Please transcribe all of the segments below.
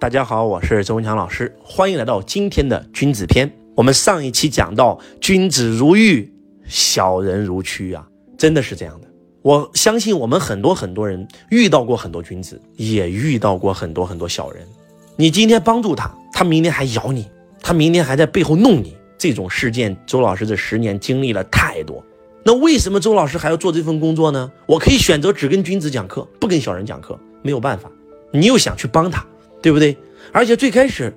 大家好，我是周文强老师，欢迎来到今天的君子篇。我们上一期讲到，君子如玉，小人如蛆啊，真的是这样的。我相信我们很多很多人遇到过很多君子，也遇到过很多很多小人。你今天帮助他，他明天还咬你，他明天还在背后弄你。这种事件，周老师这十年经历了太多。那为什么周老师还要做这份工作呢？我可以选择只跟君子讲课，不跟小人讲课，没有办法。你又想去帮他。对不对？而且最开始，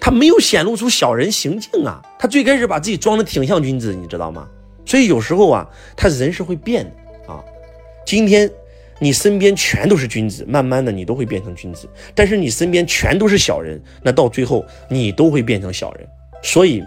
他没有显露出小人行径啊，他最开始把自己装的挺像君子，你知道吗？所以有时候啊，他人是会变的啊。今天你身边全都是君子，慢慢的你都会变成君子；但是你身边全都是小人，那到最后你都会变成小人。所以，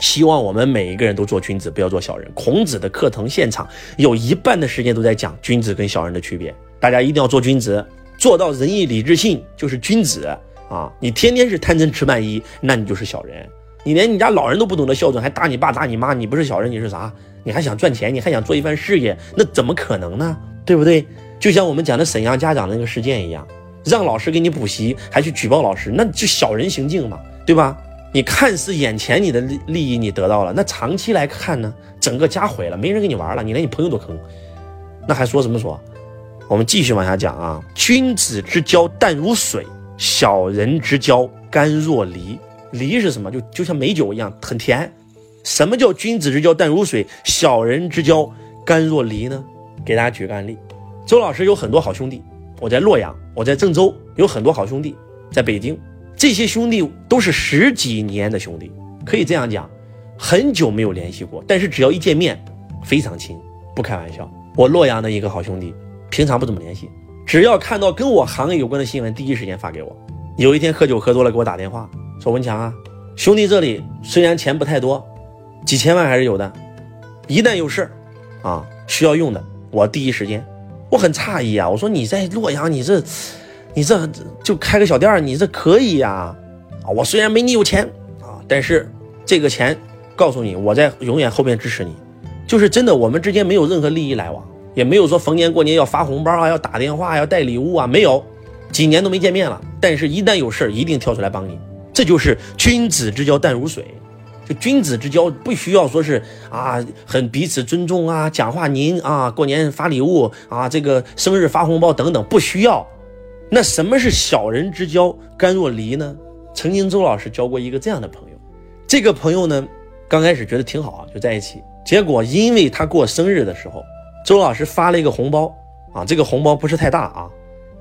希望我们每一个人都做君子，不要做小人。孔子的课堂现场有一半的时间都在讲君子跟小人的区别，大家一定要做君子，做到仁义礼智信就是君子。啊，你天天是贪嗔痴慢疑，那你就是小人。你连你家老人都不懂得孝顺，还打你爸打你妈，你不是小人，你是啥？你还想赚钱，你还想做一番事业，那怎么可能呢？对不对？就像我们讲的沈阳家长的那个事件一样，让老师给你补习，还去举报老师，那就小人行径嘛，对吧？你看似眼前你的利利益你得到了，那长期来看呢，整个家毁了，没人跟你玩了，你连你朋友都坑，那还说什么说？我们继续往下讲啊，君子之交淡如水。小人之交甘若醴，醴是什么？就就像美酒一样，很甜。什么叫君子之交淡如水，小人之交甘若醴呢？给大家举个案例，周老师有很多好兄弟，我在洛阳，我在郑州，有很多好兄弟，在北京，这些兄弟都是十几年的兄弟，可以这样讲，很久没有联系过，但是只要一见面，非常亲，不开玩笑。我洛阳的一个好兄弟，平常不怎么联系。只要看到跟我行业有关的新闻，第一时间发给我。有一天喝酒喝多了，给我打电话说：“文强啊，兄弟这里虽然钱不太多，几千万还是有的。一旦有事啊需要用的，我第一时间。我很诧异啊，我说你在洛阳，你这你这就开个小店，你这可以呀？啊，我虽然没你有钱啊，但是这个钱，告诉你，我在永远后面支持你。就是真的，我们之间没有任何利益来往。”也没有说逢年过年要发红包啊，要打电话，要带礼物啊，没有，几年都没见面了。但是，一旦有事儿，一定跳出来帮你。这就是君子之交淡如水。就君子之交，不需要说是啊，很彼此尊重啊，讲话您啊，过年发礼物啊，这个生日发红包等等，不需要。那什么是小人之交甘若醴呢？曾经周老师交过一个这样的朋友，这个朋友呢，刚开始觉得挺好，就在一起。结果因为他过生日的时候。周老师发了一个红包啊，这个红包不是太大啊，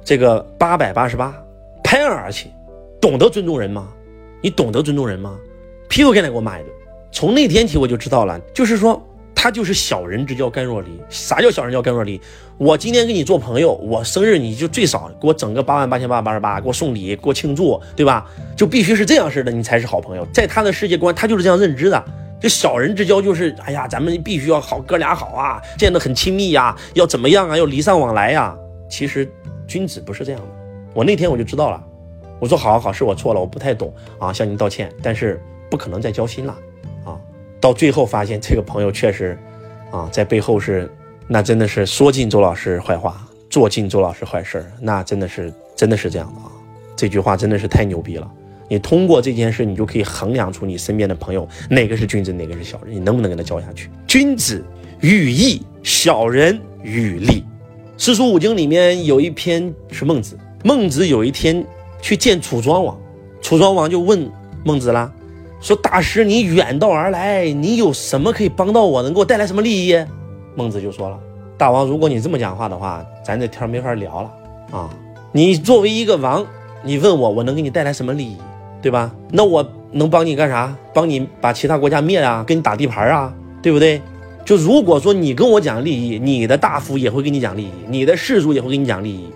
这个八百八十八，拍案而起，懂得尊重人吗？你懂得尊重人吗？劈头盖脸给我骂一顿。从那天起我就知道了，就是说他就是小人之交甘若醴。啥叫小人交甘若醴？我今天跟你做朋友，我生日你就最少给我整个八万八千八百八十八，给我送礼，给我庆祝，对吧？就必须是这样式的，你才是好朋友。在他的世界观，他就是这样认知的。这小人之交就是，哎呀，咱们必须要好，哥俩好啊，见得很亲密呀，要怎么样啊，要礼尚往来呀。其实君子不是这样的。我那天我就知道了，我说好好好，是我错了，我不太懂啊，向您道歉。但是不可能再交心了啊。到最后发现这个朋友确实，啊，在背后是，那真的是说尽周老师坏话，做尽周老师坏事那真的是真的是这样的啊。这句话真的是太牛逼了。你通过这件事，你就可以衡量出你身边的朋友哪个是君子，哪个是小人，你能不能跟他交下去？君子与义，小人与利。四书五经里面有一篇是孟子，孟子有一天去见楚庄王，楚庄王就问孟子啦，说大师你远道而来，你有什么可以帮到我，能给我带来什么利益？孟子就说了，大王，如果你这么讲话的话，咱这天没法聊了啊！你作为一个王，你问我，我能给你带来什么利益？对吧？那我能帮你干啥？帮你把其他国家灭啊？跟你打地盘啊？对不对？就如果说你跟我讲利益，你的大夫也会跟你讲利益，你的士族也会跟你讲利益。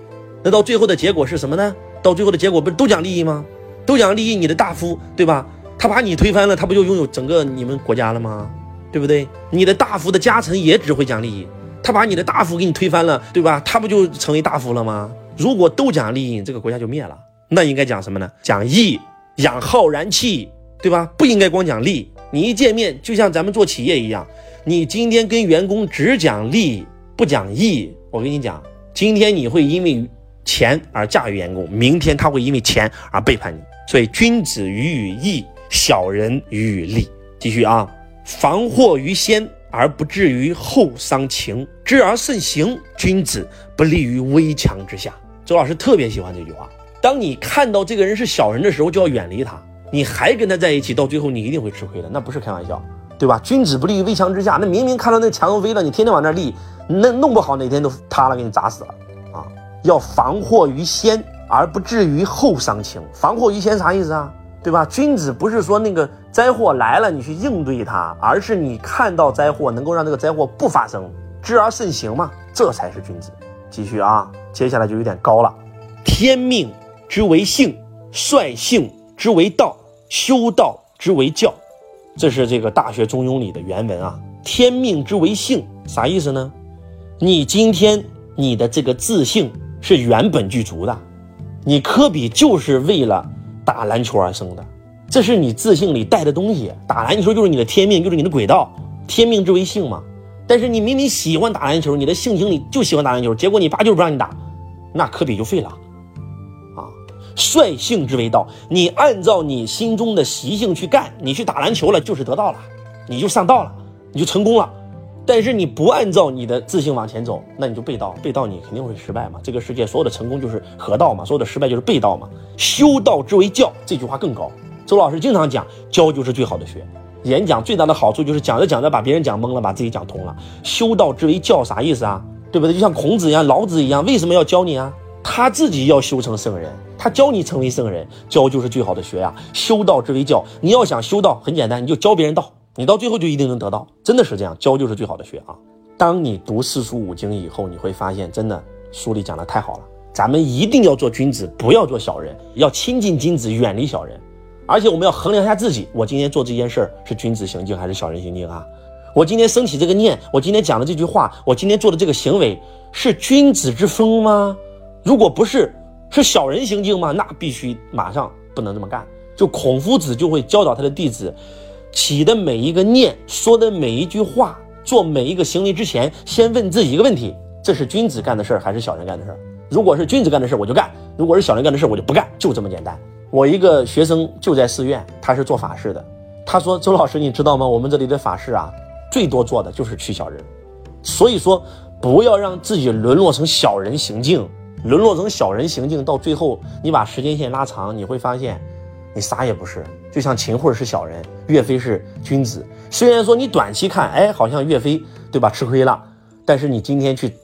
那到最后的结果是什么呢？到最后的结果不是都讲利益吗？都讲利益，你的大夫对吧？他把你推翻了，他不就拥有整个你们国家了吗？对不对？你的大夫的家臣也只会讲利益，他把你的大夫给你推翻了，对吧？他不就成为大夫了吗？如果都讲利益，这个国家就灭了。那应该讲什么呢？讲义。养浩然气，对吧？不应该光讲利。你一见面，就像咱们做企业一样，你今天跟员工只讲利不讲义，我跟你讲，今天你会因为钱而驾驭员工，明天他会因为钱而背叛你。所以君子喻于义，小人喻于利。继续啊，防祸于先而不至于后伤情，知而慎行，君子不立于危墙之下。周老师特别喜欢这句话。当你看到这个人是小人的时候，就要远离他。你还跟他在一起，到最后你一定会吃亏的，那不是开玩笑，对吧？君子不立于危墙之下。那明明看到那墙都飞了，你天天往那立，那弄不好哪天都塌了，给你砸死了啊！要防祸于先，而不至于后伤情。防祸于先啥意思啊？对吧？君子不是说那个灾祸来了你去应对它，而是你看到灾祸能够让这个灾祸不发生，知而慎行嘛，这才是君子。继续啊，接下来就有点高了。天命之为性，率性之为道，修道之为教。这是这个《大学中庸》里的原文啊。天命之为性，啥意思呢？你今天你的这个自信是原本具足的，你科比就是为了打篮球而生的，这是你自信里带的东西。打篮球就是你的天命，就是你的轨道。天命之为性嘛。但是你明明喜欢打篮球，你的性情里就喜欢打篮球，结果你爸就是不让你打，那科比就废了。率性之为道，你按照你心中的习性去干，你去打篮球了就是得道了，你就上道了，你就成功了。但是你不按照你的自信往前走，那你就背道，背道你肯定会失败嘛。这个世界所有的成功就是合道嘛，所有的失败就是背道嘛。修道之为教，这句话更高。周老师经常讲，教就是最好的学。演讲最大的好处就是讲着讲着把别人讲懵了，把自己讲通了。修道之为教啥意思啊？对不对？就像孔子一样，老子一样，为什么要教你啊？他自己要修成圣人。他教你成为圣人，教就是最好的学呀。修道之为教，你要想修道，很简单，你就教别人道，你到最后就一定能得到。真的是这样，教就是最好的学啊。当你读四书五经以后，你会发现，真的书里讲的太好了。咱们一定要做君子，不要做小人，要亲近君子，远离小人。而且我们要衡量一下自己，我今天做这件事儿是君子行径还是小人行径啊？我今天升起这个念，我今天讲的这句话，我今天做的这个行为是君子之风吗？如果不是。是小人行径吗？那必须马上不能这么干。就孔夫子就会教导他的弟子，起的每一个念，说的每一句话，做每一个行为之前，先问自己一个问题：这是君子干的事儿还是小人干的事儿？如果是君子干的事儿，我就干；如果是小人干的事儿，我就不干。就这么简单。我一个学生就在寺院，他是做法事的。他说：“周老师，你知道吗？我们这里的法事啊，最多做的就是驱小人。所以说，不要让自己沦落成小人行径。”沦落成小人行径，到最后你把时间线拉长，你会发现，你啥也不是。就像秦桧是小人，岳飞是君子。虽然说你短期看，哎，好像岳飞对吧吃亏了，但是你今天去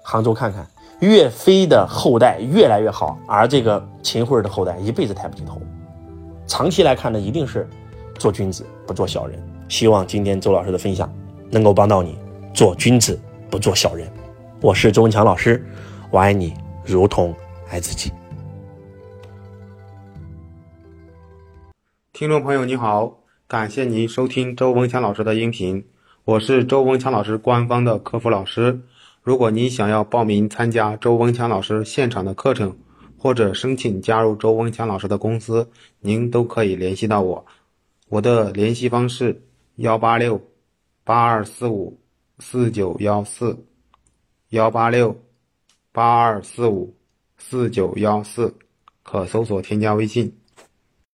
杭州看看，岳飞的后代越来越好，而这个秦桧的后代一辈子抬不起头。长期来看呢，一定是做君子不做小人。希望今天周老师的分享能够帮到你，做君子不做小人。我是周文强老师，我爱你。如同爱自己。听众朋友，你好，感谢您收听周文强老师的音频，我是周文强老师官方的客服老师。如果您想要报名参加周文强老师现场的课程，或者申请加入周文强老师的公司，您都可以联系到我。我的联系方式：幺八六八二四五四九幺四幺八六。八二四五四九幺四，可搜索添加微信。